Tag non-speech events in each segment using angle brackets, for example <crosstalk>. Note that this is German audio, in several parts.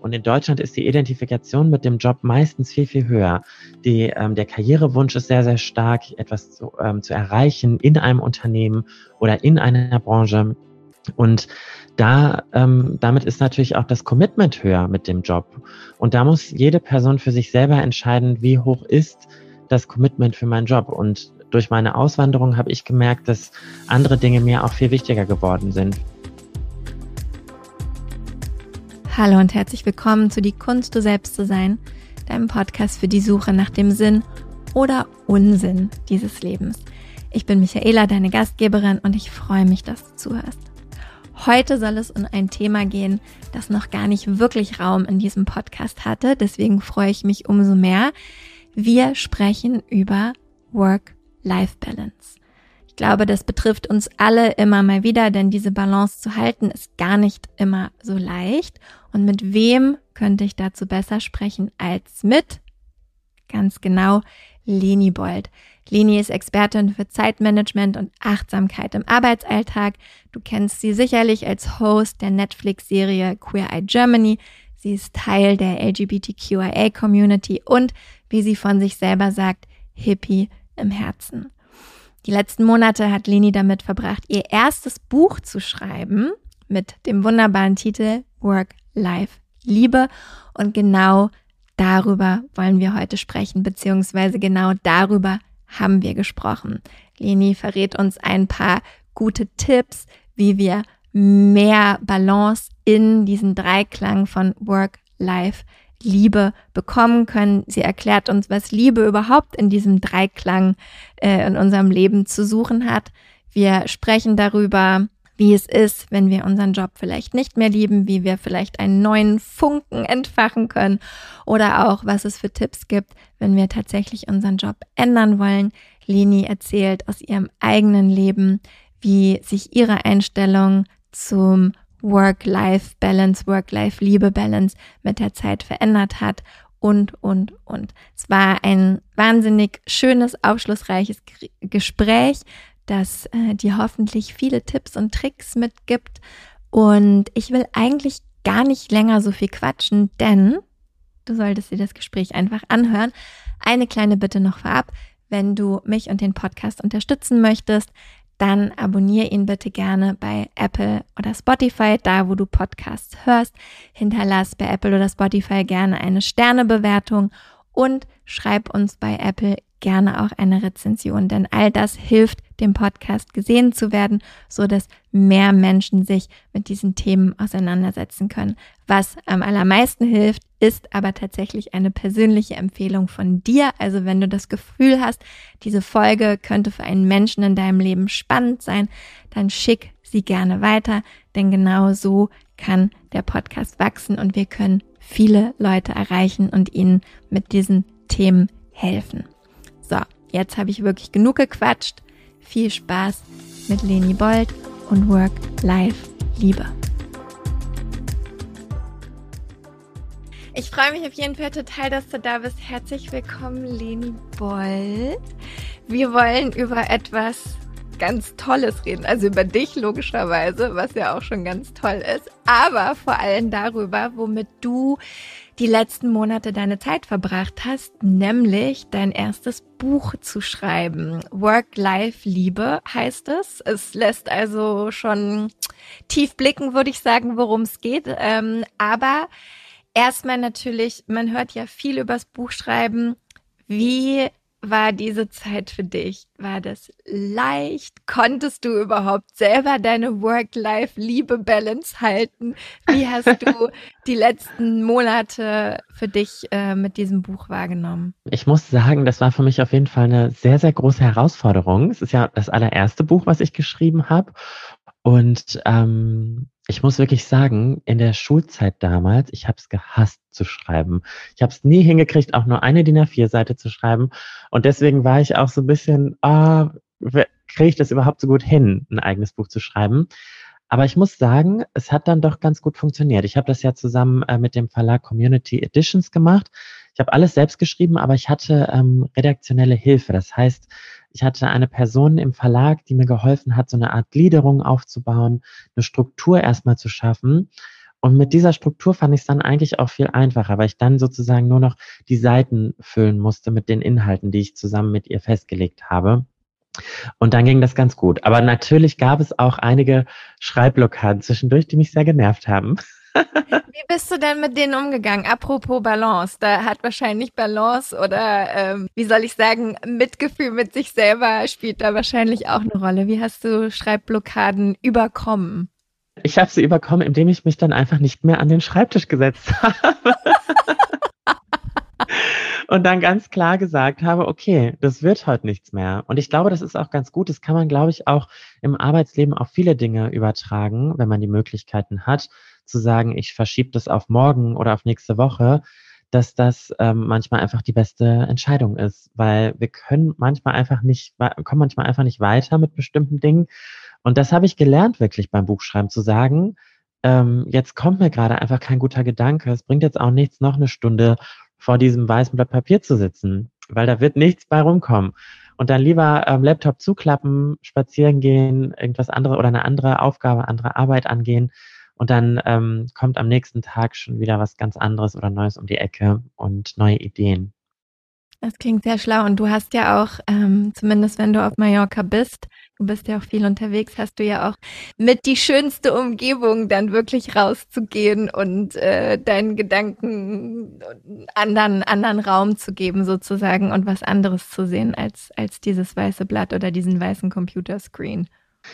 Und in Deutschland ist die Identifikation mit dem Job meistens viel, viel höher. Die, ähm, der Karrierewunsch ist sehr, sehr stark, etwas zu, ähm, zu erreichen in einem Unternehmen oder in einer Branche. Und da, ähm, damit ist natürlich auch das Commitment höher mit dem Job. Und da muss jede Person für sich selber entscheiden, wie hoch ist das Commitment für meinen Job. Und durch meine Auswanderung habe ich gemerkt, dass andere Dinge mir auch viel wichtiger geworden sind. Hallo und herzlich willkommen zu Die Kunst, du selbst zu sein, deinem Podcast für die Suche nach dem Sinn oder Unsinn dieses Lebens. Ich bin Michaela, deine Gastgeberin und ich freue mich, dass du zuhörst. Heute soll es um ein Thema gehen, das noch gar nicht wirklich Raum in diesem Podcast hatte, deswegen freue ich mich umso mehr. Wir sprechen über Work-Life-Balance glaube, das betrifft uns alle immer mal wieder, denn diese Balance zu halten ist gar nicht immer so leicht. Und mit wem könnte ich dazu besser sprechen als mit, ganz genau, Leni Bold. Leni ist Expertin für Zeitmanagement und Achtsamkeit im Arbeitsalltag. Du kennst sie sicherlich als Host der Netflix-Serie Queer Eye Germany. Sie ist Teil der LGBTQIA-Community und, wie sie von sich selber sagt, Hippie im Herzen. Die letzten Monate hat Leni damit verbracht, ihr erstes Buch zu schreiben mit dem wunderbaren Titel Work, Life, Liebe. Und genau darüber wollen wir heute sprechen, beziehungsweise genau darüber haben wir gesprochen. Leni verrät uns ein paar gute Tipps, wie wir mehr Balance in diesen Dreiklang von Work, Life, Liebe bekommen können. Sie erklärt uns, was Liebe überhaupt in diesem Dreiklang äh, in unserem Leben zu suchen hat. Wir sprechen darüber, wie es ist, wenn wir unseren Job vielleicht nicht mehr lieben, wie wir vielleicht einen neuen Funken entfachen können oder auch, was es für Tipps gibt, wenn wir tatsächlich unseren Job ändern wollen. Leni erzählt aus ihrem eigenen Leben, wie sich ihre Einstellung zum Work-Life-Balance, Work-Life-Liebe-Balance mit der Zeit verändert hat und, und, und. Es war ein wahnsinnig schönes, aufschlussreiches Gespräch, das äh, dir hoffentlich viele Tipps und Tricks mitgibt. Und ich will eigentlich gar nicht länger so viel quatschen, denn du solltest dir das Gespräch einfach anhören. Eine kleine Bitte noch vorab. Wenn du mich und den Podcast unterstützen möchtest, dann abonniere ihn bitte gerne bei Apple oder Spotify, da wo du Podcasts hörst. Hinterlass bei Apple oder Spotify gerne eine Sternebewertung und schreib uns bei Apple gerne auch eine Rezension, denn all das hilft dem Podcast gesehen zu werden, so dass mehr Menschen sich mit diesen Themen auseinandersetzen können. Was am allermeisten hilft, ist aber tatsächlich eine persönliche Empfehlung von dir. Also wenn du das Gefühl hast, diese Folge könnte für einen Menschen in deinem Leben spannend sein, dann schick sie gerne weiter, denn genau so kann der Podcast wachsen und wir können viele Leute erreichen und ihnen mit diesen Themen helfen. Jetzt habe ich wirklich genug gequatscht. Viel Spaß mit Leni Bold und Work, Life, Liebe. Ich freue mich auf jeden Fall total, dass du da bist. Herzlich willkommen, Leni Bold. Wir wollen über etwas ganz Tolles reden. Also über dich logischerweise, was ja auch schon ganz toll ist. Aber vor allem darüber, womit du die letzten Monate deine Zeit verbracht hast, nämlich dein erstes Buch zu schreiben. Work-Life-Liebe heißt es. Es lässt also schon tief blicken, würde ich sagen, worum es geht. Ähm, aber erstmal natürlich, man hört ja viel übers Buchschreiben. Wie war diese Zeit für dich? War das leicht? Konntest du überhaupt selber deine Work-Life-Liebe-Balance halten? Wie hast du <laughs> die letzten Monate für dich äh, mit diesem Buch wahrgenommen? Ich muss sagen, das war für mich auf jeden Fall eine sehr, sehr große Herausforderung. Es ist ja das allererste Buch, was ich geschrieben habe. Und ähm, ich muss wirklich sagen, in der Schulzeit damals, ich habe es gehasst zu schreiben. Ich habe es nie hingekriegt, auch nur eine DIN A4-Seite zu schreiben. Und deswegen war ich auch so ein bisschen, ah, kriege ich das überhaupt so gut hin, ein eigenes Buch zu schreiben? Aber ich muss sagen, es hat dann doch ganz gut funktioniert. Ich habe das ja zusammen äh, mit dem Verlag Community Editions gemacht. Ich habe alles selbst geschrieben, aber ich hatte ähm, redaktionelle Hilfe. Das heißt, ich hatte eine Person im Verlag, die mir geholfen hat, so eine Art Gliederung aufzubauen, eine Struktur erstmal zu schaffen. Und mit dieser Struktur fand ich es dann eigentlich auch viel einfacher, weil ich dann sozusagen nur noch die Seiten füllen musste mit den Inhalten, die ich zusammen mit ihr festgelegt habe. Und dann ging das ganz gut. Aber natürlich gab es auch einige Schreibblockaden zwischendurch, die mich sehr genervt haben. <laughs> Wie bist du denn mit denen umgegangen? Apropos Balance, da hat wahrscheinlich Balance oder ähm, wie soll ich sagen, Mitgefühl mit sich selber spielt da wahrscheinlich auch eine Rolle. Wie hast du Schreibblockaden überkommen? Ich habe sie überkommen, indem ich mich dann einfach nicht mehr an den Schreibtisch gesetzt <laughs> habe. und dann ganz klar gesagt habe, okay, das wird heute nichts mehr. Und ich glaube, das ist auch ganz gut. Das kann man, glaube ich, auch im Arbeitsleben auf viele Dinge übertragen, wenn man die Möglichkeiten hat, zu sagen, ich verschiebe das auf morgen oder auf nächste Woche, dass das ähm, manchmal einfach die beste Entscheidung ist, weil wir können manchmal einfach nicht, kommen manchmal einfach nicht weiter mit bestimmten Dingen. Und das habe ich gelernt, wirklich beim Buchschreiben zu sagen, ähm, jetzt kommt mir gerade einfach kein guter Gedanke. Es bringt jetzt auch nichts, noch eine Stunde vor diesem weißen Blatt Papier zu sitzen, weil da wird nichts bei rumkommen. Und dann lieber ähm, Laptop zuklappen, spazieren gehen, irgendwas anderes oder eine andere Aufgabe, andere Arbeit angehen. Und dann ähm, kommt am nächsten Tag schon wieder was ganz anderes oder Neues um die Ecke und neue Ideen. Das klingt sehr schlau. Und du hast ja auch, ähm, zumindest wenn du auf Mallorca bist, du bist ja auch viel unterwegs, hast du ja auch mit die schönste Umgebung, dann wirklich rauszugehen und äh, deinen Gedanken anderen, anderen Raum zu geben sozusagen und was anderes zu sehen als, als dieses weiße Blatt oder diesen weißen Computerscreen.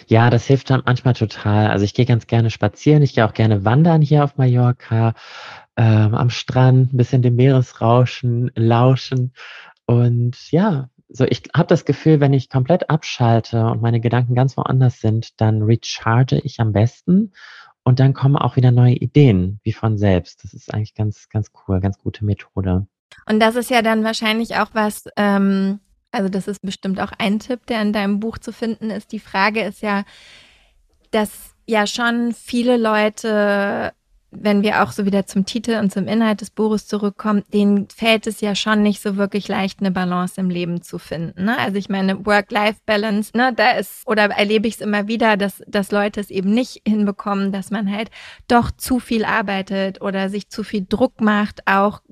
Ja, das hilft dann manchmal total. Also ich gehe ganz gerne spazieren, ich gehe auch gerne wandern hier auf Mallorca ähm, am Strand, ein bisschen dem Meeresrauschen lauschen. Und ja, so ich habe das Gefühl, wenn ich komplett abschalte und meine Gedanken ganz woanders sind, dann recharge ich am besten und dann kommen auch wieder neue Ideen, wie von selbst. Das ist eigentlich ganz, ganz cool, ganz gute Methode. Und das ist ja dann wahrscheinlich auch was, ähm, also das ist bestimmt auch ein Tipp, der in deinem Buch zu finden ist. Die Frage ist ja, dass ja schon viele Leute wenn wir auch so wieder zum Titel und zum Inhalt des Buches zurückkommen, denen fällt es ja schon nicht so wirklich leicht, eine Balance im Leben zu finden. Ne? Also ich meine, Work-Life-Balance, ne, da ist, oder erlebe ich es immer wieder, dass, dass Leute es eben nicht hinbekommen, dass man halt doch zu viel arbeitet oder sich zu viel Druck macht, auch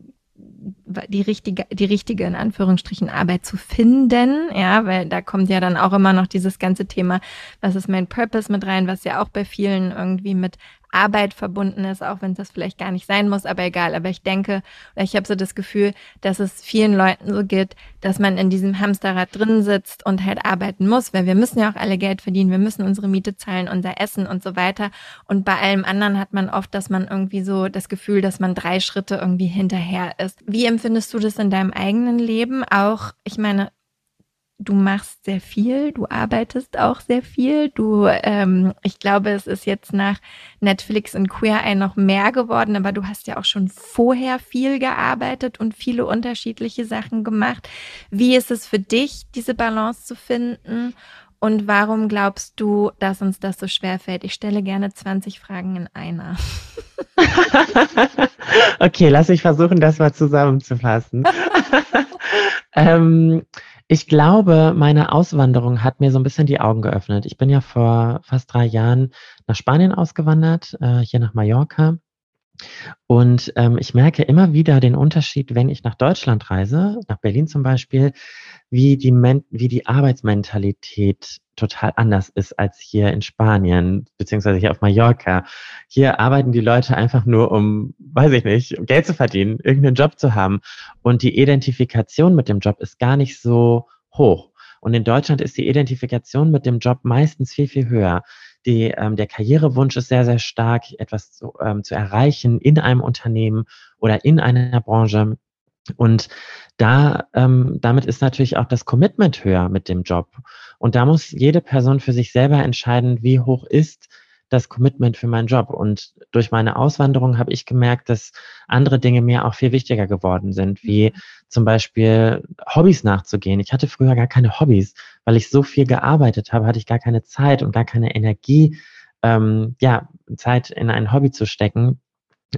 die richtige, die richtige in Anführungsstrichen Arbeit zu finden, ja, weil da kommt ja dann auch immer noch dieses ganze Thema, was ist mein Purpose mit rein, was ja auch bei vielen irgendwie mit Arbeit verbunden ist, auch wenn das vielleicht gar nicht sein muss, aber egal. Aber ich denke, ich habe so das Gefühl, dass es vielen Leuten so geht, dass man in diesem Hamsterrad drin sitzt und halt arbeiten muss, weil wir müssen ja auch alle Geld verdienen, wir müssen unsere Miete zahlen, unser Essen und so weiter. Und bei allem anderen hat man oft, dass man irgendwie so das Gefühl, dass man drei Schritte irgendwie hinterher ist. Wie empfindest du das in deinem eigenen Leben? Auch, ich meine, du machst sehr viel, du arbeitest auch sehr viel. Du, ähm, ich glaube, es ist jetzt nach Netflix und Queer Eye noch mehr geworden, aber du hast ja auch schon vorher viel gearbeitet und viele unterschiedliche Sachen gemacht. Wie ist es für dich, diese Balance zu finden? Und warum glaubst du, dass uns das so schwer fällt? Ich stelle gerne 20 Fragen in einer. <laughs> okay, lass mich versuchen, das mal zusammenzufassen. <laughs> ähm, ich glaube, meine Auswanderung hat mir so ein bisschen die Augen geöffnet. Ich bin ja vor fast drei Jahren nach Spanien ausgewandert, äh, hier nach Mallorca. Und ähm, ich merke immer wieder den Unterschied, wenn ich nach Deutschland reise, nach Berlin zum Beispiel, wie die, Men wie die Arbeitsmentalität total anders ist als hier in Spanien, beziehungsweise hier auf Mallorca. Hier arbeiten die Leute einfach nur, um, weiß ich nicht, Geld zu verdienen, irgendeinen Job zu haben. Und die Identifikation mit dem Job ist gar nicht so hoch. Und in Deutschland ist die Identifikation mit dem Job meistens viel, viel höher. Die, ähm, der Karrierewunsch ist sehr, sehr stark, etwas zu, ähm, zu erreichen in einem Unternehmen oder in einer Branche. Und da, ähm, damit ist natürlich auch das Commitment höher mit dem Job. Und da muss jede Person für sich selber entscheiden, wie hoch ist das Commitment für meinen Job. Und durch meine Auswanderung habe ich gemerkt, dass andere Dinge mir auch viel wichtiger geworden sind, wie mhm. zum Beispiel Hobbys nachzugehen. Ich hatte früher gar keine Hobbys, weil ich so viel gearbeitet habe, hatte ich gar keine Zeit und gar keine Energie, ähm, ja, Zeit in ein Hobby zu stecken.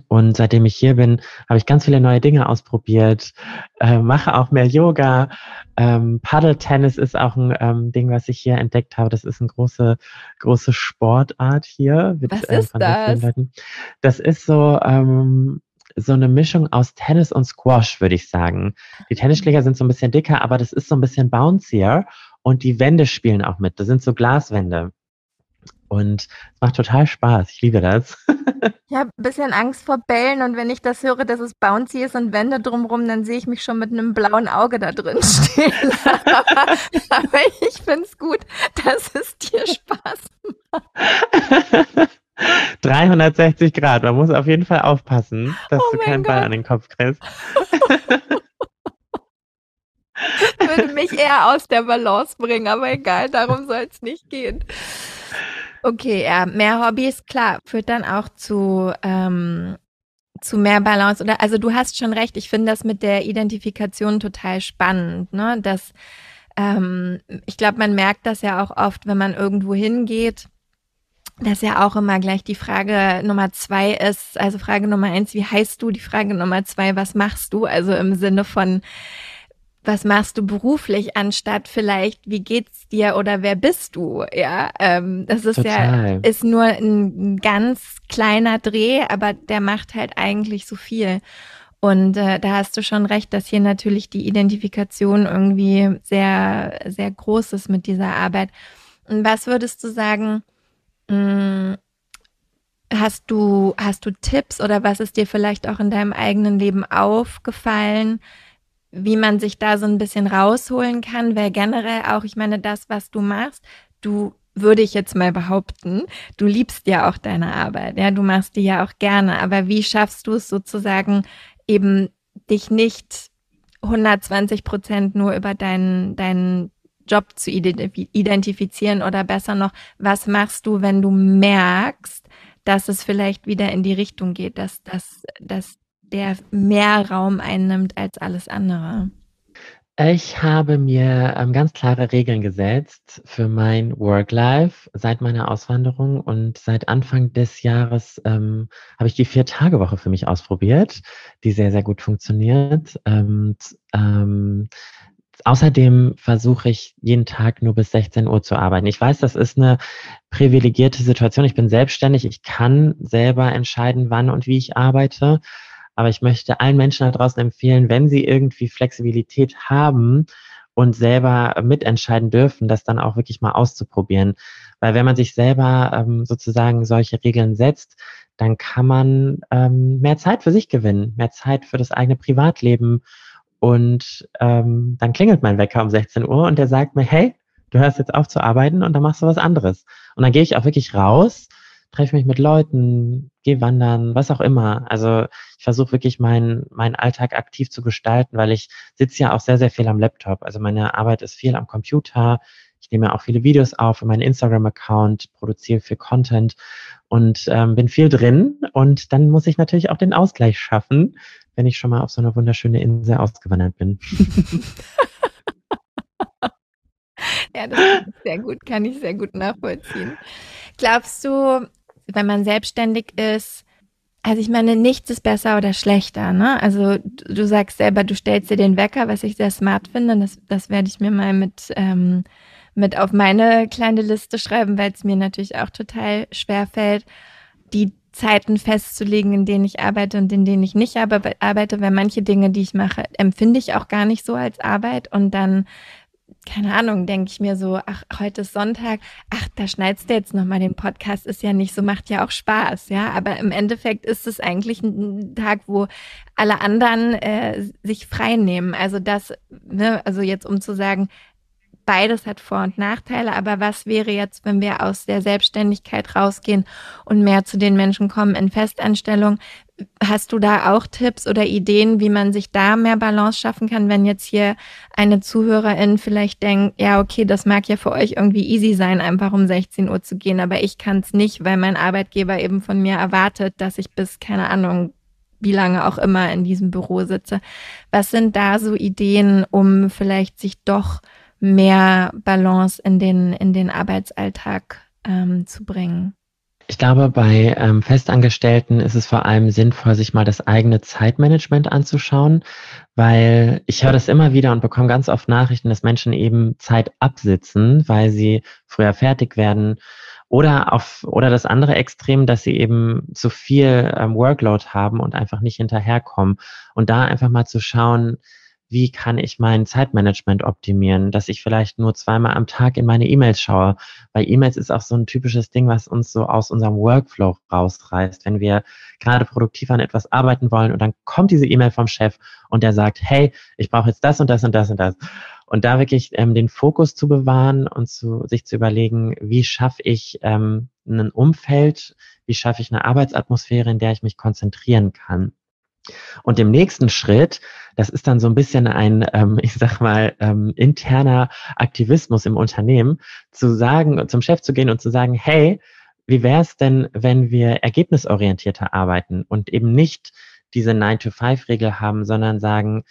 Und seitdem ich hier bin, habe ich ganz viele neue Dinge ausprobiert, äh, mache auch mehr Yoga. Ähm, Paddle-Tennis ist auch ein ähm, Ding, was ich hier entdeckt habe. Das ist eine große, große Sportart hier. Mit, was äh, ist das? Das ist so, ähm, so eine Mischung aus Tennis und Squash, würde ich sagen. Die Tennisschläger sind so ein bisschen dicker, aber das ist so ein bisschen bouncier und die Wände spielen auch mit. Das sind so Glaswände. Und es macht total Spaß. Ich liebe das. <laughs> ich habe ein bisschen Angst vor Bällen und wenn ich das höre, dass es bouncy ist und Wände drumherum, dann sehe ich mich schon mit einem blauen Auge da drin <laughs> stehen. aber, <laughs> aber ich finde es gut, dass es dir Spaß macht. 360 Grad. Man muss auf jeden Fall aufpassen, dass oh du keinen Gott. Ball an den Kopf kriegst. Würde mich eher aus der Balance bringen, aber egal, darum soll es nicht gehen. Okay, ja, mehr Hobbys, klar, führt dann auch zu, ähm, zu mehr Balance. Oder also du hast schon recht, ich finde das mit der Identifikation total spannend, ne? Dass ähm, ich glaube, man merkt das ja auch oft, wenn man irgendwo hingeht dass ja auch immer gleich die Frage Nummer zwei ist. Also Frage Nummer eins, wie heißt du? Die Frage Nummer zwei, was machst du? Also im Sinne von, was machst du beruflich, anstatt vielleicht, wie geht's dir oder wer bist du? Ja, ähm, das ist Total. ja, ist nur ein ganz kleiner Dreh, aber der macht halt eigentlich so viel. Und äh, da hast du schon recht, dass hier natürlich die Identifikation irgendwie sehr, sehr groß ist mit dieser Arbeit. Und was würdest du sagen, Mm, hast du, hast du Tipps oder was ist dir vielleicht auch in deinem eigenen Leben aufgefallen, wie man sich da so ein bisschen rausholen kann? Weil generell auch, ich meine, das, was du machst, du würde ich jetzt mal behaupten, du liebst ja auch deine Arbeit, ja, du machst die ja auch gerne, aber wie schaffst du es sozusagen eben dich nicht 120 Prozent nur über deinen, deinen Job zu identifizieren oder besser noch, was machst du, wenn du merkst, dass es vielleicht wieder in die Richtung geht, dass, dass, dass der mehr Raum einnimmt als alles andere? Ich habe mir ähm, ganz klare Regeln gesetzt für mein Work-Life seit meiner Auswanderung und seit Anfang des Jahres ähm, habe ich die Vier-Tage-Woche für mich ausprobiert, die sehr, sehr gut funktioniert. Und, ähm, Außerdem versuche ich jeden Tag nur bis 16 Uhr zu arbeiten. Ich weiß, das ist eine privilegierte Situation. Ich bin selbstständig. Ich kann selber entscheiden, wann und wie ich arbeite. Aber ich möchte allen Menschen da draußen empfehlen, wenn sie irgendwie Flexibilität haben und selber mitentscheiden dürfen, das dann auch wirklich mal auszuprobieren. Weil wenn man sich selber ähm, sozusagen solche Regeln setzt, dann kann man ähm, mehr Zeit für sich gewinnen, mehr Zeit für das eigene Privatleben und ähm, dann klingelt mein Wecker um 16 Uhr und der sagt mir, hey, du hörst jetzt auf zu arbeiten und dann machst du was anderes. Und dann gehe ich auch wirklich raus, treffe mich mit Leuten, gehe wandern, was auch immer. Also ich versuche wirklich meinen meinen Alltag aktiv zu gestalten, weil ich sitze ja auch sehr, sehr viel am Laptop. Also meine Arbeit ist viel am Computer. Ich nehme auch viele Videos auf für meinen Instagram-Account, produziere viel Content und ähm, bin viel drin. Und dann muss ich natürlich auch den Ausgleich schaffen wenn ich schon mal auf so eine wunderschöne Insel ausgewandert bin. <laughs> ja, das ist sehr gut, kann ich sehr gut nachvollziehen. Glaubst du, wenn man selbstständig ist, also ich meine, nichts ist besser oder schlechter, ne? Also du, du sagst selber, du stellst dir den Wecker, was ich sehr smart finde. Das, das werde ich mir mal mit, ähm, mit auf meine kleine Liste schreiben, weil es mir natürlich auch total schwer fällt. Die Zeiten festzulegen, in denen ich arbeite und in denen ich nicht arbeite, weil manche Dinge, die ich mache, empfinde ich auch gar nicht so als Arbeit und dann keine Ahnung, denke ich mir so, ach, heute ist Sonntag, ach, da schneidest du jetzt nochmal den Podcast, ist ja nicht so, macht ja auch Spaß, ja, aber im Endeffekt ist es eigentlich ein Tag, wo alle anderen äh, sich frei nehmen. Also das, ne, also jetzt um zu sagen, beides hat Vor- und Nachteile, aber was wäre jetzt, wenn wir aus der Selbstständigkeit rausgehen und mehr zu den Menschen kommen in Festanstellung? Hast du da auch Tipps oder Ideen, wie man sich da mehr Balance schaffen kann, wenn jetzt hier eine Zuhörerin vielleicht denkt, ja, okay, das mag ja für euch irgendwie easy sein, einfach um 16 Uhr zu gehen, aber ich kann es nicht, weil mein Arbeitgeber eben von mir erwartet, dass ich bis, keine Ahnung, wie lange auch immer in diesem Büro sitze. Was sind da so Ideen, um vielleicht sich doch mehr Balance in den, in den Arbeitsalltag ähm, zu bringen? Ich glaube, bei ähm, Festangestellten ist es vor allem sinnvoll, sich mal das eigene Zeitmanagement anzuschauen, weil ich höre das immer wieder und bekomme ganz oft Nachrichten, dass Menschen eben Zeit absitzen, weil sie früher fertig werden oder auf oder das andere Extrem, dass sie eben zu viel ähm, Workload haben und einfach nicht hinterherkommen und da einfach mal zu schauen, wie kann ich mein Zeitmanagement optimieren, dass ich vielleicht nur zweimal am Tag in meine E-Mails schaue. Weil E-Mails ist auch so ein typisches Ding, was uns so aus unserem Workflow rausreißt. Wenn wir gerade produktiv an etwas arbeiten wollen und dann kommt diese E-Mail vom Chef und der sagt, hey, ich brauche jetzt das und das und das und das. Und da wirklich ähm, den Fokus zu bewahren und zu, sich zu überlegen, wie schaffe ich ähm, ein Umfeld, wie schaffe ich eine Arbeitsatmosphäre, in der ich mich konzentrieren kann. Und im nächsten Schritt, das ist dann so ein bisschen ein, ähm, <laughs> ich sag mal, ähm, interner Aktivismus im Unternehmen, zu sagen, zum Chef zu gehen und zu sagen, hey, wie wäre es denn, wenn wir ergebnisorientierter arbeiten und eben nicht diese 9-to-5-Regel haben, sondern sagen,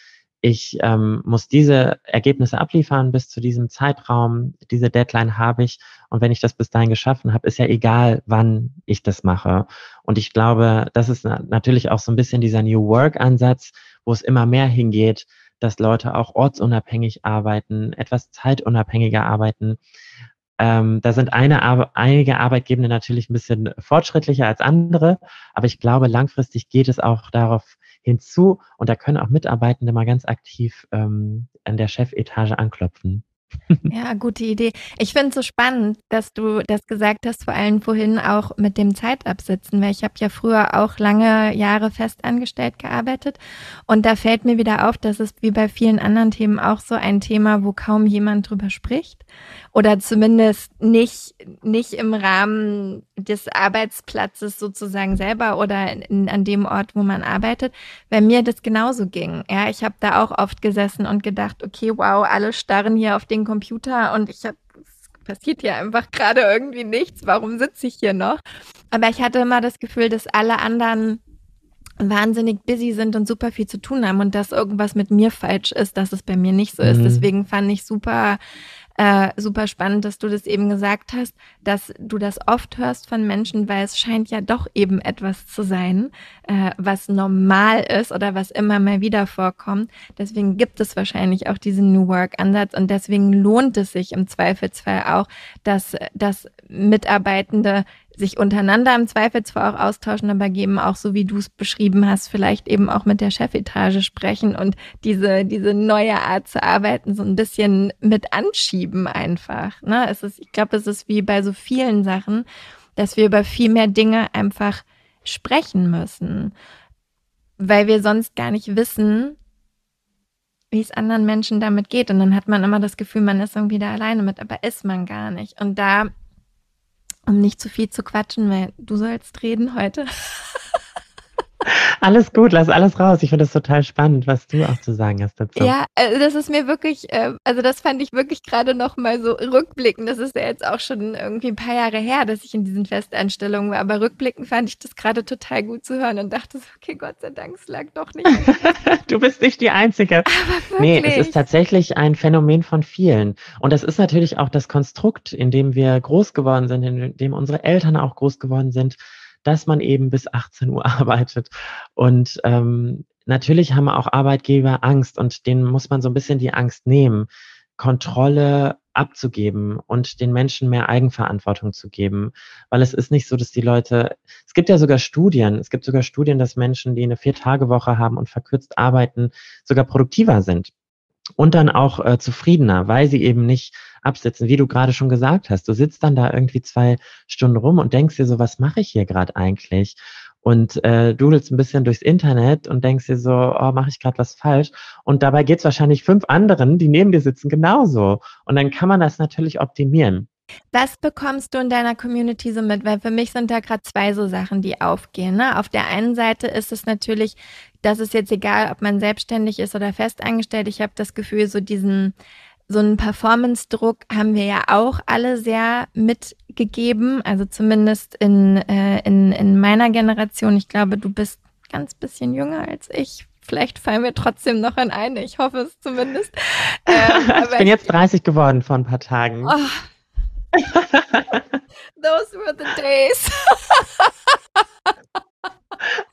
ich ähm, muss diese Ergebnisse abliefern bis zu diesem Zeitraum, diese Deadline habe ich und wenn ich das bis dahin geschaffen habe, ist ja egal, wann ich das mache. Und ich glaube, das ist natürlich auch so ein bisschen dieser New Work-Ansatz, wo es immer mehr hingeht, dass Leute auch ortsunabhängig arbeiten, etwas zeitunabhängiger arbeiten. Ähm, da sind eine, einige Arbeitgebende natürlich ein bisschen fortschrittlicher als andere, aber ich glaube, langfristig geht es auch darauf hinzu und da können auch Mitarbeitende mal ganz aktiv ähm, an der Chefetage anklopfen. Ja, gute Idee. Ich finde es so spannend, dass du das gesagt hast, vor allem vorhin auch mit dem Zeitabsitzen, weil ich habe ja früher auch lange Jahre festangestellt gearbeitet und da fällt mir wieder auf, dass es wie bei vielen anderen Themen auch so ein Thema, wo kaum jemand drüber spricht oder zumindest nicht, nicht im Rahmen des Arbeitsplatzes sozusagen selber oder in, an dem Ort, wo man arbeitet, weil mir das genauso ging. Ja, ich habe da auch oft gesessen und gedacht, okay, wow, alle starren hier auf den Computer und ich habe passiert hier einfach gerade irgendwie nichts. Warum sitze ich hier noch? Aber ich hatte immer das Gefühl, dass alle anderen wahnsinnig busy sind und super viel zu tun haben und dass irgendwas mit mir falsch ist, dass es bei mir nicht so ist. Mhm. Deswegen fand ich super äh, super spannend, dass du das eben gesagt hast, dass du das oft hörst von Menschen, weil es scheint ja doch eben etwas zu sein, äh, was normal ist oder was immer mal wieder vorkommt. Deswegen gibt es wahrscheinlich auch diesen New Work-Ansatz und deswegen lohnt es sich im Zweifelsfall auch, dass, dass Mitarbeitende sich untereinander im Zweifel zwar auch austauschen, aber geben auch, so wie du es beschrieben hast, vielleicht eben auch mit der Chefetage sprechen und diese, diese neue Art zu arbeiten so ein bisschen mit anschieben einfach. Ne? Es ist, ich glaube, es ist wie bei so vielen Sachen, dass wir über viel mehr Dinge einfach sprechen müssen, weil wir sonst gar nicht wissen, wie es anderen Menschen damit geht. Und dann hat man immer das Gefühl, man ist irgendwie da alleine mit, aber ist man gar nicht. Und da um nicht zu viel zu quatschen, weil du sollst reden heute. <laughs> Alles gut, lass alles raus. Ich finde es total spannend, was du auch zu sagen hast dazu. Ja, also das ist mir wirklich, äh, also das fand ich wirklich gerade noch mal so rückblickend. Das ist ja jetzt auch schon irgendwie ein paar Jahre her, dass ich in diesen Festanstellungen war. Aber rückblickend fand ich das gerade total gut zu hören und dachte so, okay, Gott sei Dank, es lag doch nicht. <laughs> du bist nicht die Einzige. Aber wirklich. Nee, es ist tatsächlich ein Phänomen von vielen. Und das ist natürlich auch das Konstrukt, in dem wir groß geworden sind, in dem unsere Eltern auch groß geworden sind dass man eben bis 18 Uhr <laughs> arbeitet. Und ähm, natürlich haben auch Arbeitgeber Angst und denen muss man so ein bisschen die Angst nehmen, Kontrolle abzugeben und den Menschen mehr Eigenverantwortung zu geben. Weil es ist nicht so, dass die Leute, es gibt ja sogar Studien, es gibt sogar Studien, dass Menschen, die eine Vier-Tage-Woche haben und verkürzt arbeiten, sogar produktiver sind und dann auch äh, zufriedener, weil sie eben nicht absitzen, wie du gerade schon gesagt hast. Du sitzt dann da irgendwie zwei Stunden rum und denkst dir so, was mache ich hier gerade eigentlich? Und äh, dudelst ein bisschen durchs Internet und denkst dir so, oh, mache ich gerade was falsch? Und dabei geht's wahrscheinlich fünf anderen, die neben dir sitzen, genauso. Und dann kann man das natürlich optimieren. Was bekommst du in deiner Community so mit? Weil für mich sind da gerade zwei so Sachen, die aufgehen. Ne? Auf der einen Seite ist es natürlich, dass es jetzt egal, ob man selbstständig ist oder festangestellt. Ich habe das Gefühl, so diesen so einen Performance-Druck haben wir ja auch alle sehr mitgegeben. Also zumindest in, äh, in, in meiner Generation. Ich glaube, du bist ganz bisschen jünger als ich. Vielleicht fallen wir trotzdem noch an eine. Ich hoffe es zumindest. <laughs> Ähm, ich bin jetzt 30 geworden vor ein paar Tagen. Oh, <laughs> Those were the days. <laughs>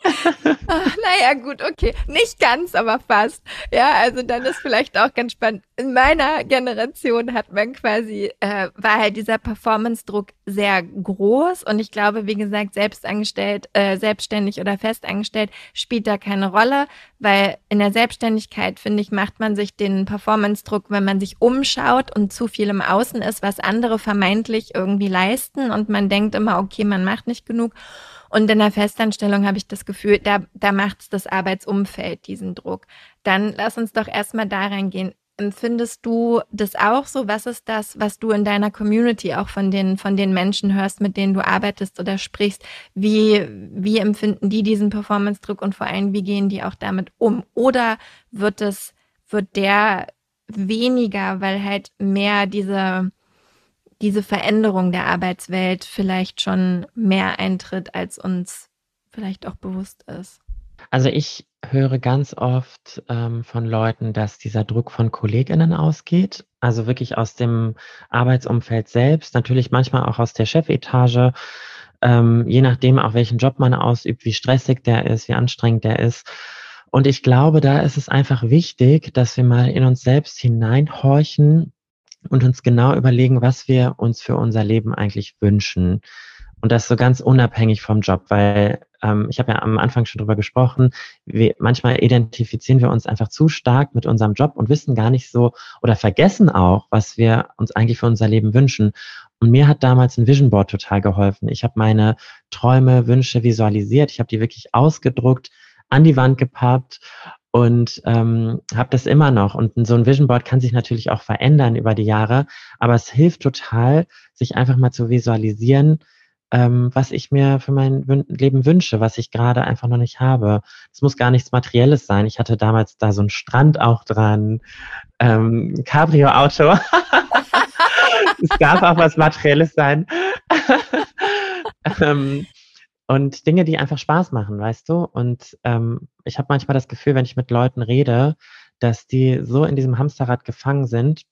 Ach, naja, gut, okay. Nicht ganz, aber fast. Ja, also dann ist vielleicht auch ganz spannend. In meiner Generation hat man quasi, äh, war halt dieser Performance-Druck sehr groß und ich glaube, wie gesagt, selbstangestellt, äh, selbstständig oder festangestellt spielt da keine Rolle, weil in der Selbstständigkeit, finde ich, macht man sich den Performance-Druck, wenn man sich umschaut und zu viel im Außen ist, was andere vermeintlich irgendwie leisten und man denkt immer, okay, man macht nicht genug. Und in der Festanstellung habe ich das Gefühl, da, da macht es das Arbeitsumfeld, diesen Druck. Dann lass uns doch erstmal da reingehen. Empfindest du das auch so? Was ist das, was du in deiner Community auch von den, von den Menschen hörst, mit denen du arbeitest oder sprichst? Wie, wie empfinden die diesen Performance-Druck und vor allem, wie gehen die auch damit um? Oder wird es, wird der weniger, weil halt mehr diese, diese Veränderung der Arbeitswelt vielleicht schon mehr eintritt, als uns vielleicht auch bewusst ist. Also ich höre ganz oft ähm, von Leuten, dass dieser Druck von Kolleginnen ausgeht, also wirklich aus dem Arbeitsumfeld selbst, natürlich manchmal auch aus der Chefetage, ähm, je nachdem auch welchen Job man ausübt, wie stressig der ist, wie anstrengend der ist. Und ich glaube, da ist es einfach wichtig, dass wir mal in uns selbst hineinhorchen und uns genau überlegen, was wir uns für unser Leben eigentlich wünschen. Und das so ganz unabhängig vom Job, weil ähm, ich habe ja am Anfang schon drüber gesprochen, wir, manchmal identifizieren wir uns einfach zu stark mit unserem Job und wissen gar nicht so oder vergessen auch, was wir uns eigentlich für unser Leben wünschen. Und mir hat damals ein Vision Board total geholfen. Ich habe meine Träume, Wünsche visualisiert, ich habe die wirklich ausgedruckt, an die Wand gepappt und ähm, habe das immer noch. Und so ein Vision Board kann sich natürlich auch verändern über die Jahre, aber es hilft total, sich einfach mal zu visualisieren, ähm, was ich mir für mein Wün Leben wünsche, was ich gerade einfach noch nicht habe. Es muss gar nichts Materielles sein. Ich hatte damals da so einen Strand auch dran, ähm, Cabrio-Auto. <laughs> es darf auch was Materielles sein. <laughs> ähm, und Dinge, die einfach Spaß machen, weißt du? Und ähm, ich habe manchmal das Gefühl, wenn ich mit Leuten rede, dass die so in diesem Hamsterrad gefangen sind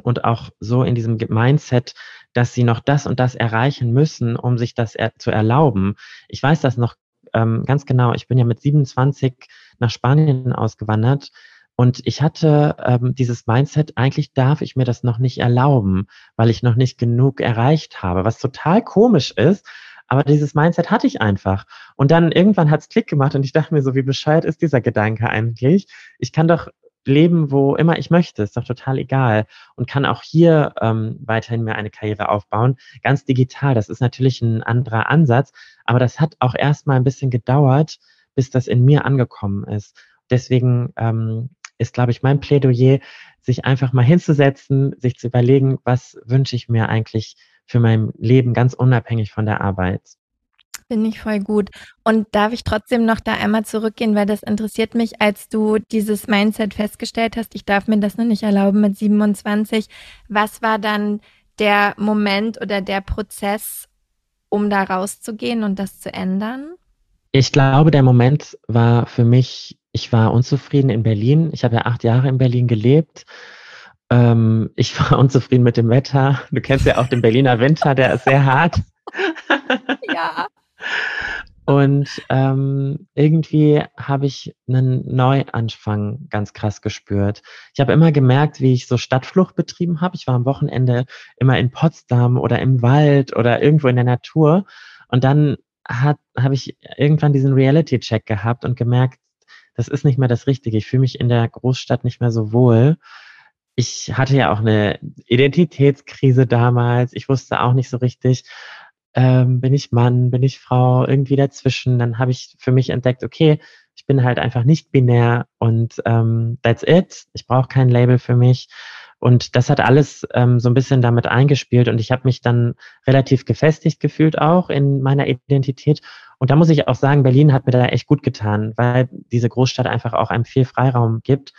und auch so in diesem Mindset, dass sie noch das und das erreichen müssen, um sich das er zu erlauben. Ich weiß das noch ähm, ganz genau. Ich bin ja mit 27 nach Spanien ausgewandert und ich hatte ähm, dieses Mindset, eigentlich darf ich mir das noch nicht erlauben, weil ich noch nicht genug erreicht habe, was total komisch ist, aber dieses Mindset hatte ich einfach. Und dann irgendwann hat es Klick gemacht und ich dachte mir so, wie bescheuert ist dieser Gedanke eigentlich? Ich kann doch leben, wo immer ich möchte, ist doch total egal und kann auch hier ähm, weiterhin mir eine Karriere aufbauen, ganz digital. Das ist natürlich ein anderer Ansatz, aber das hat auch erstmal ein bisschen gedauert, bis das in mir angekommen ist. Deswegen ähm, ist, glaube ich, mein Plädoyer, sich einfach mal hinzusetzen, sich zu überlegen, was wünsche ich mir eigentlich für mein Leben ganz unabhängig von der Arbeit. Finde ich voll gut. Und darf ich trotzdem noch da einmal zurückgehen, weil das interessiert mich, als du dieses Mindset festgestellt hast, ich darf mir das noch nicht erlauben mit 27. Was war dann der Moment oder der Prozess, um da rauszugehen und das zu ändern? Ich glaube, der Moment war für mich, ich war unzufrieden in Berlin. Ich habe ja acht Jahre in Berlin gelebt ähm, ich <laughs> war unzufrieden mit dem Wetter. Du kennst ja auch den Berliner Winter, der ist sehr hart. <laughs> ja. Und ähm, irgendwie habe ich einen Neuanfang ganz krass gespürt. Ich habe immer gemerkt, wie ich so Stadtflucht betrieben habe. Ich war am Wochenende immer in Potsdam oder im Wald oder irgendwo in der Natur. Und dann habe ich irgendwann diesen Reality-Check gehabt und gemerkt, das ist nicht mehr das Richtige. Ich fühle mich in der Großstadt nicht mehr so wohl ich hatte ja auch eine Identitätskrise damals. Ich wusste auch nicht so richtig, ähm, bin ich Mann, bin ich Frau, irgendwie dazwischen. Dann habe ich für mich entdeckt, okay, ich bin halt einfach nicht binär und ähm, that's it. Ich brauche kein Label für mich. Und das hat alles ähm, so ein bisschen damit eingespielt und ich habe mich dann relativ gefestigt gefühlt auch in meiner Identität. Und da muss ich auch sagen, Berlin hat mir da echt gut getan, weil diese Großstadt einfach auch einem viel Freiraum gibt.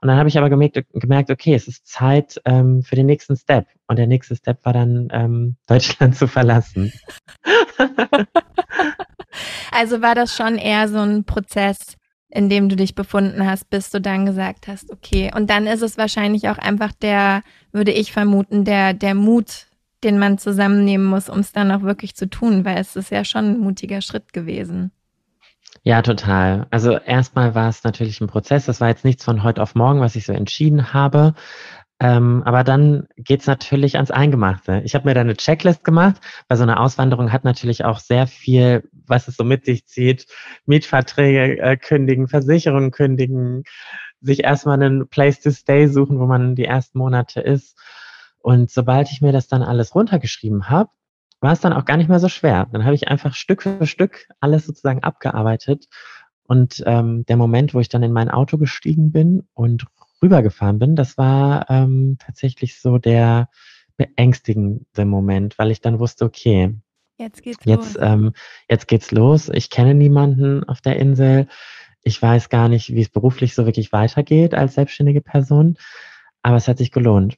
Und dann habe ich aber gemerkt, gemerkt, okay, es ist Zeit ähm, für den nächsten Step. Und der nächste Step war dann, ähm, <laughs> Deutschland zu verlassen. <laughs> also war das schon eher so ein Prozess, in dem du dich befunden hast, bis du dann gesagt hast, okay. Und dann ist es wahrscheinlich auch einfach der, würde ich vermuten, der, der Mut den man zusammennehmen muss, um es dann auch wirklich zu tun, weil es ist ja schon ein mutiger Schritt gewesen. Ja, total. Also erstmal war es natürlich ein Prozess. Das war jetzt nichts von heute auf morgen, was ich so entschieden habe. Ähm, aber dann geht's natürlich ans Eingemachte. Ich habe mir da eine Checklist gemacht, weil so eine Auswanderung hat natürlich auch sehr viel, was es so mit sich zieht. Mietverträge äh, kündigen, Versicherungen kündigen, sich erstmal einen Place to Stay suchen, wo man die ersten Monate ist. Und sobald ich mir das dann alles runtergeschrieben habe, war es dann auch gar nicht mehr so schwer. Dann habe ich einfach Stück für Stück alles sozusagen abgearbeitet. Und ähm, der Moment, wo ich dann in mein Auto gestiegen bin und rübergefahren bin, das war ähm, tatsächlich so der beängstigende Moment, weil ich dann wusste, okay, jetzt geht's jetzt, los. Ähm, jetzt geht's los. Ich kenne niemanden auf der Insel. Ich weiß gar nicht, wie es beruflich so wirklich weitergeht als selbstständige Person. Aber es hat sich gelohnt.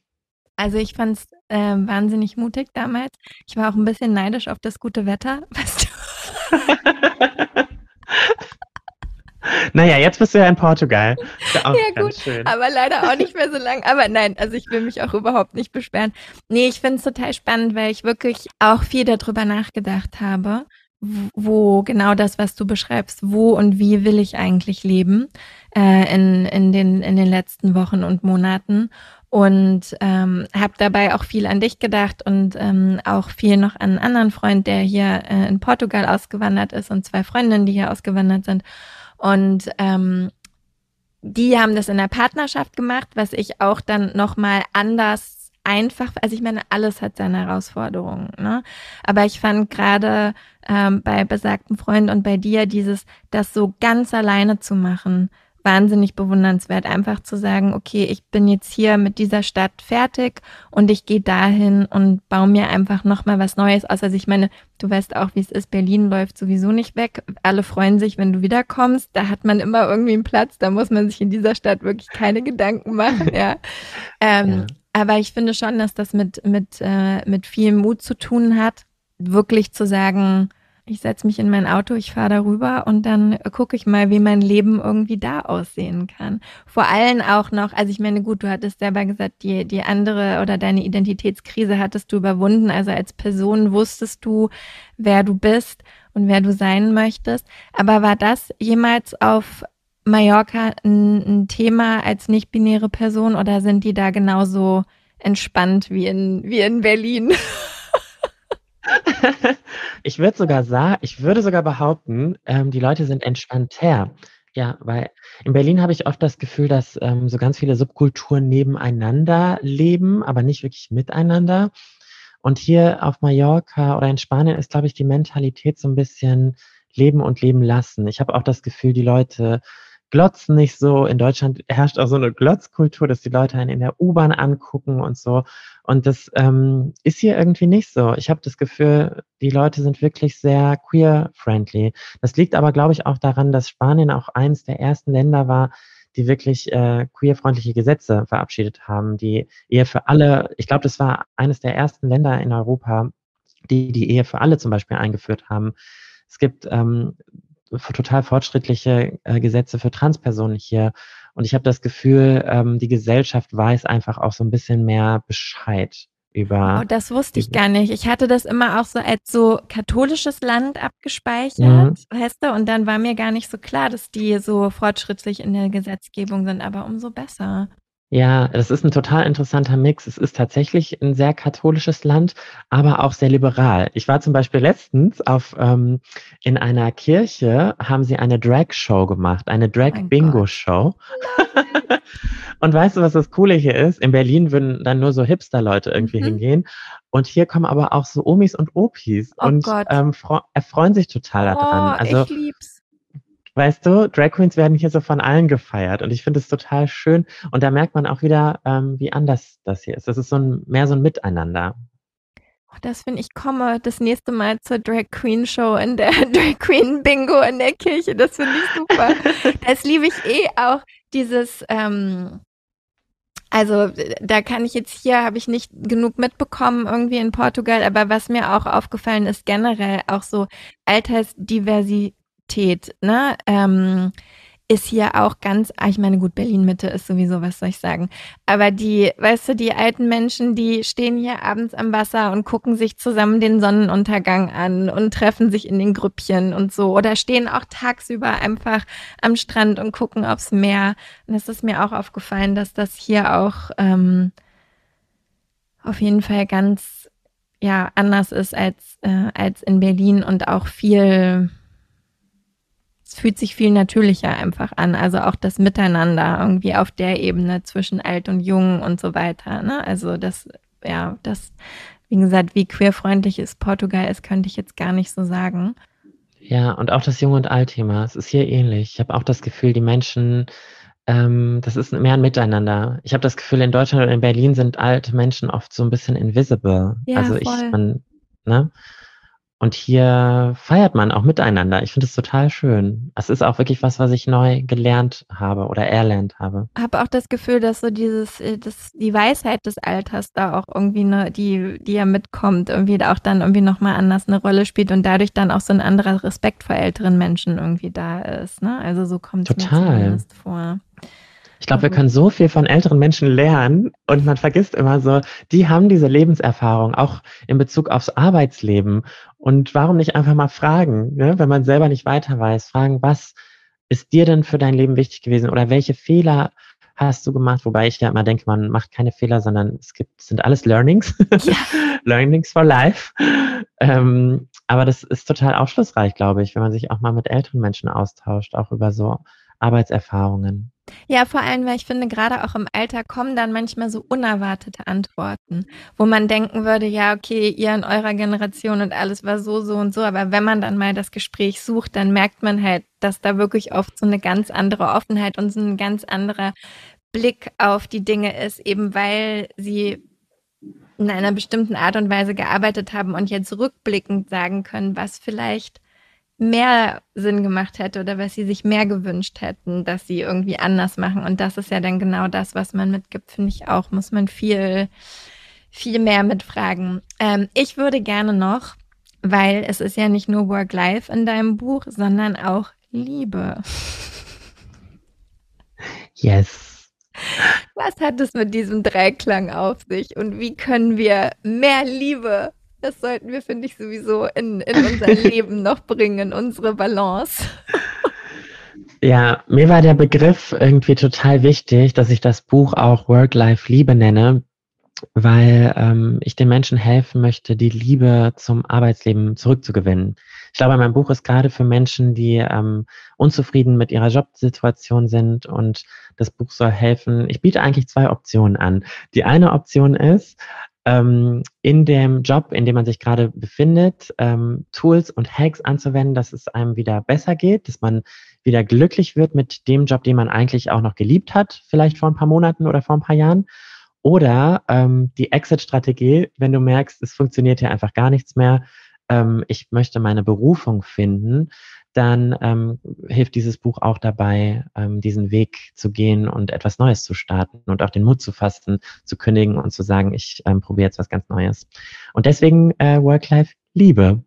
Also ich fand es äh, wahnsinnig mutig damals. Ich war auch ein bisschen neidisch auf das gute Wetter, <laughs> weißt du. <laughs> Naja, jetzt bist du ja in Portugal. Ja, ja gut, schön. aber leider auch nicht mehr so lang. Aber nein, also ich will mich auch überhaupt nicht beschweren. Nee, ich finde es total spannend, weil ich wirklich auch viel darüber nachgedacht habe, wo genau das, was du beschreibst, wo und wie will ich eigentlich leben äh, in, in, den, in den letzten Wochen und Monaten. Und ähm, habe dabei auch viel an dich gedacht und ähm, auch viel noch an einen anderen Freund, der hier äh, in Portugal ausgewandert ist und zwei Freundinnen, die hier ausgewandert sind. Und ähm, die haben das in der Partnerschaft gemacht, was ich auch dann nochmal anders einfach, also ich meine, alles hat seine Herausforderungen, ne? Aber ich fand gerade ähm, bei besagten Freund und bei dir dieses, das so ganz alleine zu machen, wahnsinnig bewundernswert, einfach zu sagen, okay, ich bin jetzt hier mit dieser Stadt fertig und ich gehe dahin und baue mir einfach nochmal was Neues aus. Also ich meine, du weißt auch, wie es ist, Berlin läuft sowieso nicht weg. Alle freuen sich, wenn du wiederkommst. Da hat man immer irgendwie einen Platz, da muss man sich in dieser Stadt wirklich keine Gedanken machen, ja. <laughs> Ähm, ja. Aber ich finde schon, dass das mit, mit, äh, mit viel Mut zu tun hat, wirklich zu sagen, ich setze mich in mein Auto, ich fahre darüber und dann gucke ich mal, wie mein Leben irgendwie da aussehen kann. Vor allem auch noch, also ich meine, gut, du hattest selber gesagt, die, die andere oder deine Identitätskrise hattest du überwunden. Also als Person wusstest du, wer du bist und wer du sein möchtest. Aber war das jemals auf Mallorca ein, ein Thema als nicht-binäre Person oder sind die da genauso entspannt wie in, wie in Berlin? <laughs> ich würde sogar sagen, ich würde sogar behaupten, ähm, die Leute sind entspannter. Ja, weil in Berlin habe ich oft das Gefühl, dass ähm, so ganz viele Subkulturen nebeneinander leben, aber nicht wirklich miteinander. Und hier auf Mallorca oder in Spanien ist, glaube ich, die Mentalität so ein bisschen leben und leben lassen. Ich habe auch das Gefühl, die Leute glotzen nicht so. In Deutschland herrscht auch so eine Glotzkultur, dass die Leute einen in der U-Bahn angucken und so. Und das ähm, ist hier irgendwie nicht so. Ich habe das Gefühl, die Leute sind wirklich sehr queer-friendly. Das liegt aber, glaube ich, auch daran, dass Spanien auch eines der ersten Länder war, die wirklich äh, queerfreundliche Gesetze verabschiedet haben, die Ehe für alle, ich glaube, das war eines der ersten Länder in Europa, die die Ehe für alle zum Beispiel eingeführt haben. Es gibt ähm, total fortschrittliche äh, Gesetze für Transpersonen hier. Und ich habe das Gefühl, ähm, die Gesellschaft weiß einfach auch so ein bisschen mehr Bescheid über. Oh, das wusste ich gar nicht. Ich hatte das immer auch so als so katholisches Land abgespeichert, mhm. weißt du? Und dann war mir gar nicht so klar, dass die so fortschrittlich in der Gesetzgebung sind, aber umso besser. Ja, es ist ein total interessanter Mix. Es ist tatsächlich ein sehr katholisches Land, aber auch sehr liberal. Ich war zum Beispiel letztens auf ähm, in einer Kirche haben sie eine Drag-Show gemacht, eine Drag-Bingo-Show. <laughs> und weißt du, was das Coole hier ist? In Berlin würden dann nur so Hipster-Leute irgendwie mhm. hingehen. Und hier kommen aber auch so Omis und Opis oh und ähm, erfreuen sich total daran. Oh, also ich lieb's. Weißt du, Drag Queens werden hier so von allen gefeiert und ich finde es total schön. Und da merkt man auch wieder, ähm, wie anders das hier ist. Das ist so ein, mehr so ein Miteinander. Oh, das finde ich, komme das nächste Mal zur Drag Queen Show in der <laughs> Drag Queen Bingo in der Kirche. Das finde ich super. <laughs> das liebe ich eh auch, dieses, ähm, also da kann ich jetzt hier, habe ich nicht genug mitbekommen irgendwie in Portugal, aber was mir auch aufgefallen ist, generell auch so Altersdiversität Diversität, ne? Ähm, ist hier auch ganz, ah, ich meine, gut, Berlin-Mitte ist sowieso, was soll ich sagen. Aber die, weißt du, die alten Menschen, die stehen hier abends am Wasser und gucken sich zusammen den Sonnenuntergang an und treffen sich in den Grüppchen und so. Oder stehen auch tagsüber einfach am Strand und gucken aufs Meer. Und es ist mir auch aufgefallen, dass das hier auch ähm, auf jeden Fall ganz ja anders ist als, äh, als in Berlin und auch viel es fühlt sich viel natürlicher einfach an. Also auch das Miteinander irgendwie auf der Ebene zwischen alt und jung und so weiter. Ne? Also das, ja, das, wie gesagt, wie queerfreundlich ist Portugal ist, könnte ich jetzt gar nicht so sagen. Ja, und auch das Jung und Alt-Thema. Es ist hier ähnlich. Ich habe auch das Gefühl, die Menschen, ähm, das ist mehr ein Miteinander. Ich habe das Gefühl, in Deutschland und in Berlin sind alte Menschen oft so ein bisschen invisible. Ja, also ich, voll. man, ne? Und hier feiert man auch miteinander. Ich finde es total schön. Es ist auch wirklich was, was ich neu gelernt habe oder erlernt habe. Habe auch das Gefühl, dass so dieses, äh, das, die Weisheit des Alters da auch irgendwie eine, die, die ja mitkommt, irgendwie auch dann irgendwie nochmal anders eine Rolle spielt und dadurch dann auch so ein anderer Respekt vor älteren Menschen irgendwie da ist. Ne? Also so kommt es mir zumindest vor. Ich glaube, wir können so viel von älteren Menschen lernen und man vergisst immer so, die haben diese Lebenserfahrung, auch in Bezug aufs Arbeitsleben. Und warum nicht einfach mal fragen, ne? wenn man selber nicht weiter weiß, fragen, was ist dir denn für dein Leben wichtig gewesen oder welche Fehler hast du gemacht? Wobei ich ja immer denke, man macht keine Fehler, sondern es gibt, sind alles Learnings. Ja. <laughs> Learnings for life. Ähm, aber das ist total aufschlussreich, glaube ich, wenn man sich auch mal mit älteren Menschen austauscht, auch über so Arbeitserfahrungen. Ja, vor allem, weil ich finde, gerade auch im Alter kommen dann manchmal so unerwartete Antworten, wo man denken würde, ja, okay, ihr in eurer Generation und alles war so, so und so. Aber wenn man dann mal das Gespräch sucht, dann merkt man halt, dass da wirklich oft so eine ganz andere Offenheit und so ein ganz anderer Blick auf die Dinge ist, eben weil sie in einer bestimmten Art und Weise gearbeitet haben und jetzt rückblickend sagen können, was vielleicht mehr Sinn gemacht hätte oder was sie sich mehr gewünscht hätten, dass sie irgendwie anders machen. Und das ist ja dann genau das, was man mitgibt, finde ich auch. Muss man viel, viel mehr mitfragen. Ähm, ich würde gerne noch, weil es ist ja nicht nur Work-Life in deinem Buch, sondern auch Liebe. <laughs> Yes. Was hat es mit diesem Dreiklang auf sich und wie können wir mehr Liebe das sollten wir, finde ich, sowieso in, in unser <laughs> Leben noch bringen, unsere Balance. <laughs> Ja, mir war der Begriff irgendwie total wichtig, dass ich das Buch auch Work-Life-Liebe nenne, weil ähm, ich den Menschen helfen möchte, die Liebe zum Arbeitsleben zurückzugewinnen. Ich glaube, mein Buch ist gerade für Menschen, die ähm, unzufrieden mit ihrer Jobsituation sind und das Buch soll helfen. Ich biete eigentlich zwei Optionen an. Die eine Option ist, ähm, in dem Job, in dem man sich gerade befindet, ähm, Tools und Hacks anzuwenden, dass es einem wieder besser geht, dass man wieder glücklich wird mit dem Job, den man eigentlich auch noch geliebt hat, vielleicht vor ein paar Monaten oder vor ein paar Jahren. Oder ähm, die Exit-Strategie, wenn du merkst, es funktioniert hier einfach gar nichts mehr, ähm, ich möchte meine Berufung finden, dann ähm, hilft dieses Buch auch dabei, ähm, diesen Weg zu gehen und etwas Neues zu starten und auch den Mut zu fassen, zu kündigen und zu sagen, ich ähm, probiere jetzt was ganz Neues. Und deswegen äh, Work-Life-Liebe.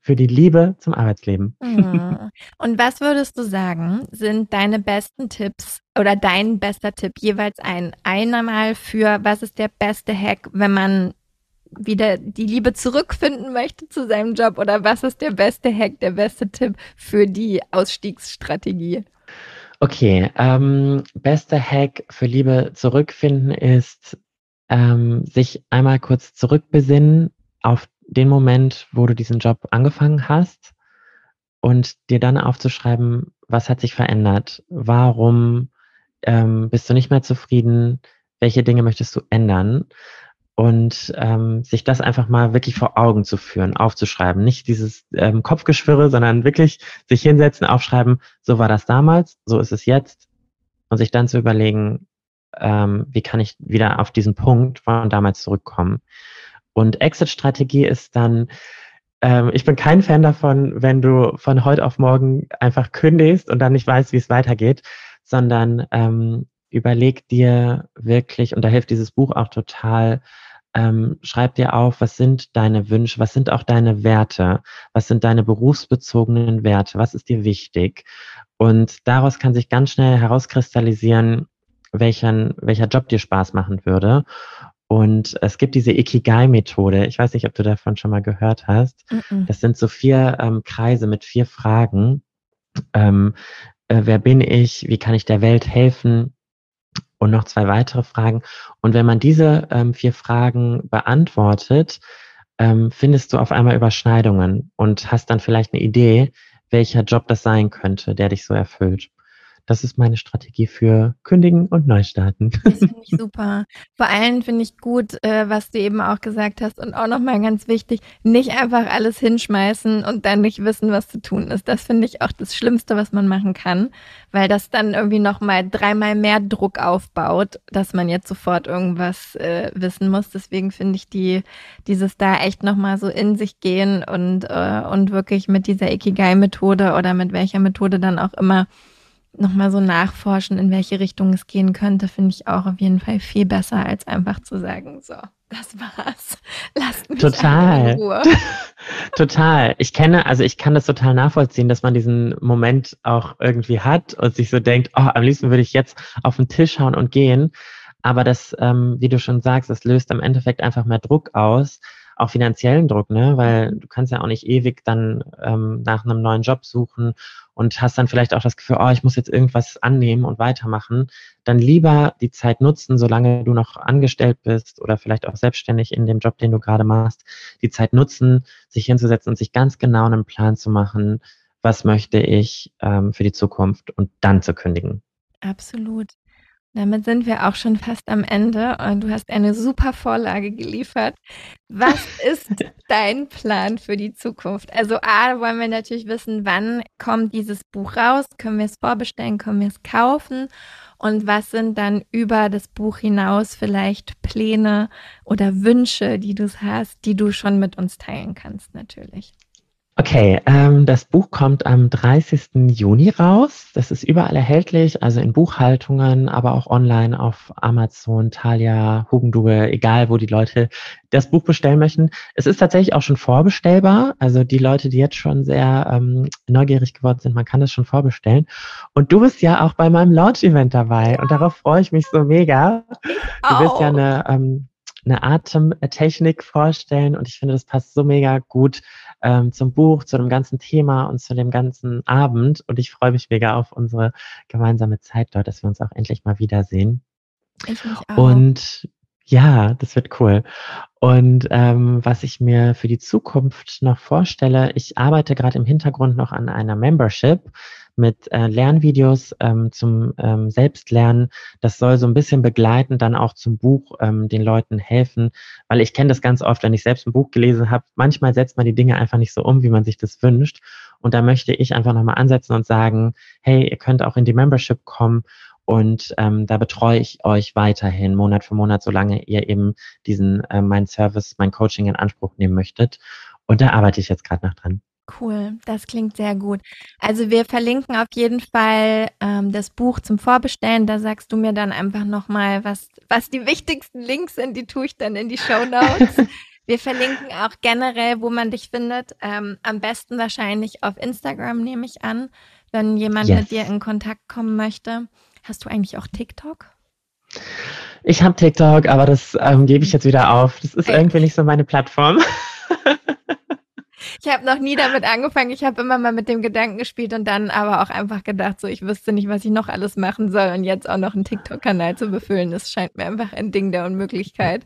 Für die Liebe zum Arbeitsleben. Mhm. Und was würdest du sagen, sind deine besten Tipps oder dein bester Tipp jeweils ein? Einmal für, was ist der beste Hack, wenn man wieder die Liebe zurückfinden möchte zu seinem Job? Oder was ist der beste Hack, der beste Tipp für die Ausstiegsstrategie? Okay, ähm, bester Hack für Liebe zurückfinden ist, ähm, sich einmal kurz zurückbesinnen auf den Moment, wo du diesen Job angefangen hast und dir dann aufzuschreiben, was hat sich verändert, warum ähm, bist du nicht mehr zufrieden, welche Dinge möchtest du ändern und ähm, sich das einfach mal wirklich vor Augen zu führen, aufzuschreiben. Nicht dieses ähm, Kopfgeschwirre, sondern wirklich sich hinsetzen, aufschreiben, so war das damals, so ist es jetzt und sich dann zu überlegen, ähm, wie kann ich wieder auf diesen Punkt von damals zurückkommen. Und Exit-Strategie ist dann, ähm, ich bin kein Fan davon, wenn du von heute auf morgen einfach kündigst und dann nicht weißt, wie es weitergeht, sondern ähm, überleg dir wirklich, und da hilft dieses Buch auch total, ähm, schreib dir auf, was sind deine Wünsche, was sind auch deine Werte, was sind deine berufsbezogenen Werte, was ist dir wichtig. Und daraus kann sich ganz schnell herauskristallisieren, welchen, welcher Job dir Spaß machen würde. Und es gibt diese Ikigai-Methode. Ich weiß nicht, ob du davon schon mal gehört hast. Mm -mm. Das sind so vier ähm, Kreise mit vier Fragen. Ähm, äh, wer bin ich? Wie kann ich der Welt helfen? Und noch zwei weitere Fragen. Und wenn man diese ähm, vier Fragen beantwortet, ähm, findest du auf einmal Überschneidungen und hast dann vielleicht eine Idee, welcher Job das sein könnte, der dich so erfüllt. Das ist meine Strategie für Kündigen und Neustarten. Das finde ich super. Vor allem finde ich gut, äh, was du eben auch gesagt hast und auch nochmal ganz wichtig, nicht einfach alles hinschmeißen und dann nicht wissen, was zu tun ist. Das finde ich auch das Schlimmste, was man machen kann, weil das dann irgendwie nochmal dreimal mehr Druck aufbaut, dass man jetzt sofort irgendwas äh, wissen muss. Deswegen finde ich die, dieses da echt nochmal so in sich gehen und, äh, und wirklich mit dieser Ikigai-Methode oder mit welcher Methode dann auch immer nochmal so nachforschen, in welche Richtung es gehen könnte, finde ich auch auf jeden Fall viel besser, als einfach zu sagen, so, das war's. <laughs> Lasst mich total. in Ruhe. <laughs> total. Ich kenne, also ich kann das total nachvollziehen, dass man diesen Moment auch irgendwie hat und sich so denkt, oh, am liebsten würde ich jetzt auf den Tisch hauen und gehen. Aber das, ähm, wie du schon sagst, das löst im Endeffekt einfach mehr Druck aus, auch finanziellen Druck, ne? Weil du kannst ja auch nicht ewig dann ähm, nach einem neuen Job suchen und hast dann vielleicht auch das Gefühl, oh, ich muss jetzt irgendwas annehmen und weitermachen, dann lieber die Zeit nutzen, solange du noch angestellt bist oder vielleicht auch selbstständig in dem Job, den du gerade machst, die Zeit nutzen, sich hinzusetzen und sich ganz genau einen Plan zu machen, was möchte ich ähm, für die Zukunft und dann zu kündigen. Absolut. Damit sind wir auch schon fast am Ende und du hast eine super Vorlage geliefert. Was <laughs> ist dein Plan für die Zukunft? Also A, wollen wir natürlich wissen, wann kommt dieses Buch raus? Können wir es vorbestellen? Können wir es kaufen? Und was sind dann über das Buch hinaus vielleicht Pläne oder Wünsche, die du hast, die du schon mit uns teilen kannst natürlich? Okay, ähm, das Buch kommt am 30. Juni raus. Das ist überall erhältlich, also in Buchhaltungen, aber auch online auf Amazon, Thalia, Hugendube, egal wo die Leute das Buch bestellen möchten. Es ist tatsächlich auch schon vorbestellbar. Also die Leute, die jetzt schon sehr ähm, neugierig geworden sind, man kann das schon vorbestellen. Und du bist ja auch bei meinem Launch-Event dabei und darauf freue ich mich so mega. Du bist ja eine, ähm, eine Atemtechnik vorstellen und ich finde, das passt so mega gut ähm, zum Buch, zu dem ganzen Thema und zu dem ganzen Abend. Und ich freue mich mega auf unsere gemeinsame Zeit dort, dass wir uns auch endlich mal wiedersehen. Ich mich auch. Und ja, das wird cool. Und ähm, was ich mir für die Zukunft noch vorstelle, ich arbeite gerade im Hintergrund noch an einer Membership mit äh, Lernvideos ähm, zum ähm, Selbstlernen. Das soll so ein bisschen begleiten, dann auch zum Buch ähm, den Leuten helfen, weil ich kenne das ganz oft, wenn ich selbst ein Buch gelesen habe, manchmal setzt man die Dinge einfach nicht so um, wie man sich das wünscht. Und da möchte ich einfach nochmal ansetzen und sagen, hey, ihr könnt auch in die Membership kommen und ähm, da betreue ich euch weiterhin Monat für Monat, solange ihr eben diesen äh, mein Service, mein Coaching in Anspruch nehmen möchtet. Und da arbeite ich jetzt gerade noch dran. Cool, das klingt sehr gut. Also wir verlinken auf jeden Fall ähm, das Buch zum Vorbestellen. Da sagst du mir dann einfach nochmal, was, was die wichtigsten Links sind, die tue ich dann in die Show Notes. <laughs> wir verlinken auch generell, wo man dich findet. Ähm, am besten wahrscheinlich auf Instagram, nehme ich an, wenn jemand yes. mit dir in Kontakt kommen möchte. Hast du eigentlich auch TikTok? Ich habe TikTok, aber das ähm, gebe ich jetzt wieder auf. Das ist irgendwie nicht so meine Plattform. <laughs> Ich habe noch nie damit angefangen. Ich habe immer mal mit dem Gedanken gespielt und dann aber auch einfach gedacht, so ich wüsste nicht, was ich noch alles machen soll und jetzt auch noch einen TikTok-Kanal zu befüllen. Das scheint mir einfach ein Ding der Unmöglichkeit.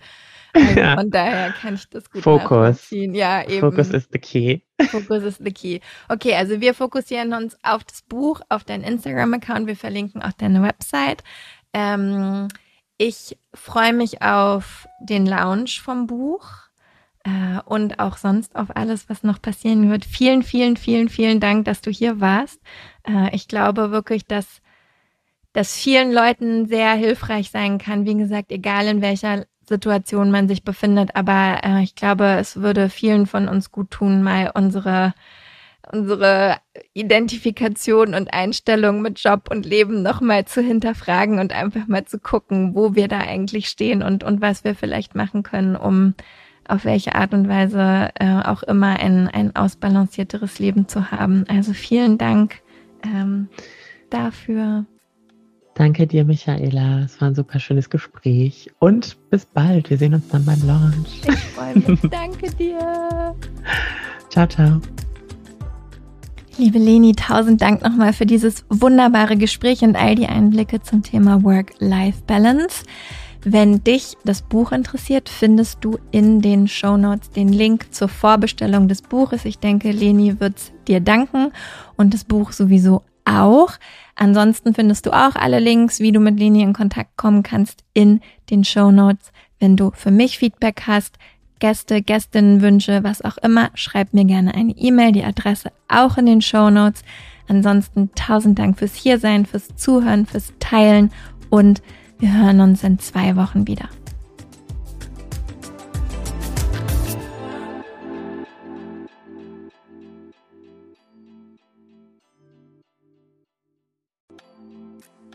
Also ja. Von daher kann ich das gut Fokus. Ja, eben. Focus is the key. Focus is the key. Okay, also wir fokussieren uns auf das Buch, auf deinen Instagram-Account. Wir verlinken auch deine Website. Ähm, ich freue mich auf den Launch vom Buch äh, und auch sonst auf alles, was noch passieren wird. Vielen, vielen, vielen, vielen Dank, dass du hier warst. Äh, ich glaube wirklich, dass das vielen Leuten sehr hilfreich sein kann. Wie gesagt, egal in welcher Situation man sich befindet. Aber äh, ich glaube, es würde vielen von uns gut tun, mal unsere unsere Identifikation und Einstellung mit Job und Leben nochmal zu hinterfragen und einfach mal zu gucken, wo wir da eigentlich stehen und, und was wir vielleicht machen können, um auf welche Art und Weise äh, auch immer ein, ein ausbalancierteres Leben zu haben. Also vielen Dank ähm, dafür. Danke dir, Michaela. Es war ein super schönes Gespräch. Und bis bald. Wir sehen uns dann beim Launch. Ich freue mich. <laughs> Danke dir. Ciao, ciao. Liebe Leni, tausend Dank nochmal für dieses wunderbare Gespräch und all die Einblicke zum Thema Work-Life-Balance. Wenn dich das Buch interessiert, findest du in den Show Notes den Link zur Vorbestellung des Buches. Ich denke, Leni wird dir danken und das Buch sowieso auch. Ansonsten findest du auch alle Links, wie du mit Leni in Kontakt kommen kannst, in den Show Notes. Wenn du für mich Feedback hast, Gäste, Gästinnenwünsche, was auch immer, schreib mir gerne eine E-Mail, die Adresse auch in den Show Notes. Ansonsten tausend Dank fürs Hiersein, fürs Zuhören, fürs Teilen und wir hören uns in zwei Wochen wieder.